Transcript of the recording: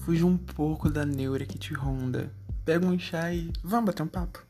Fuja um pouco da neura que te ronda. Pega um chá e vamos bater um papo.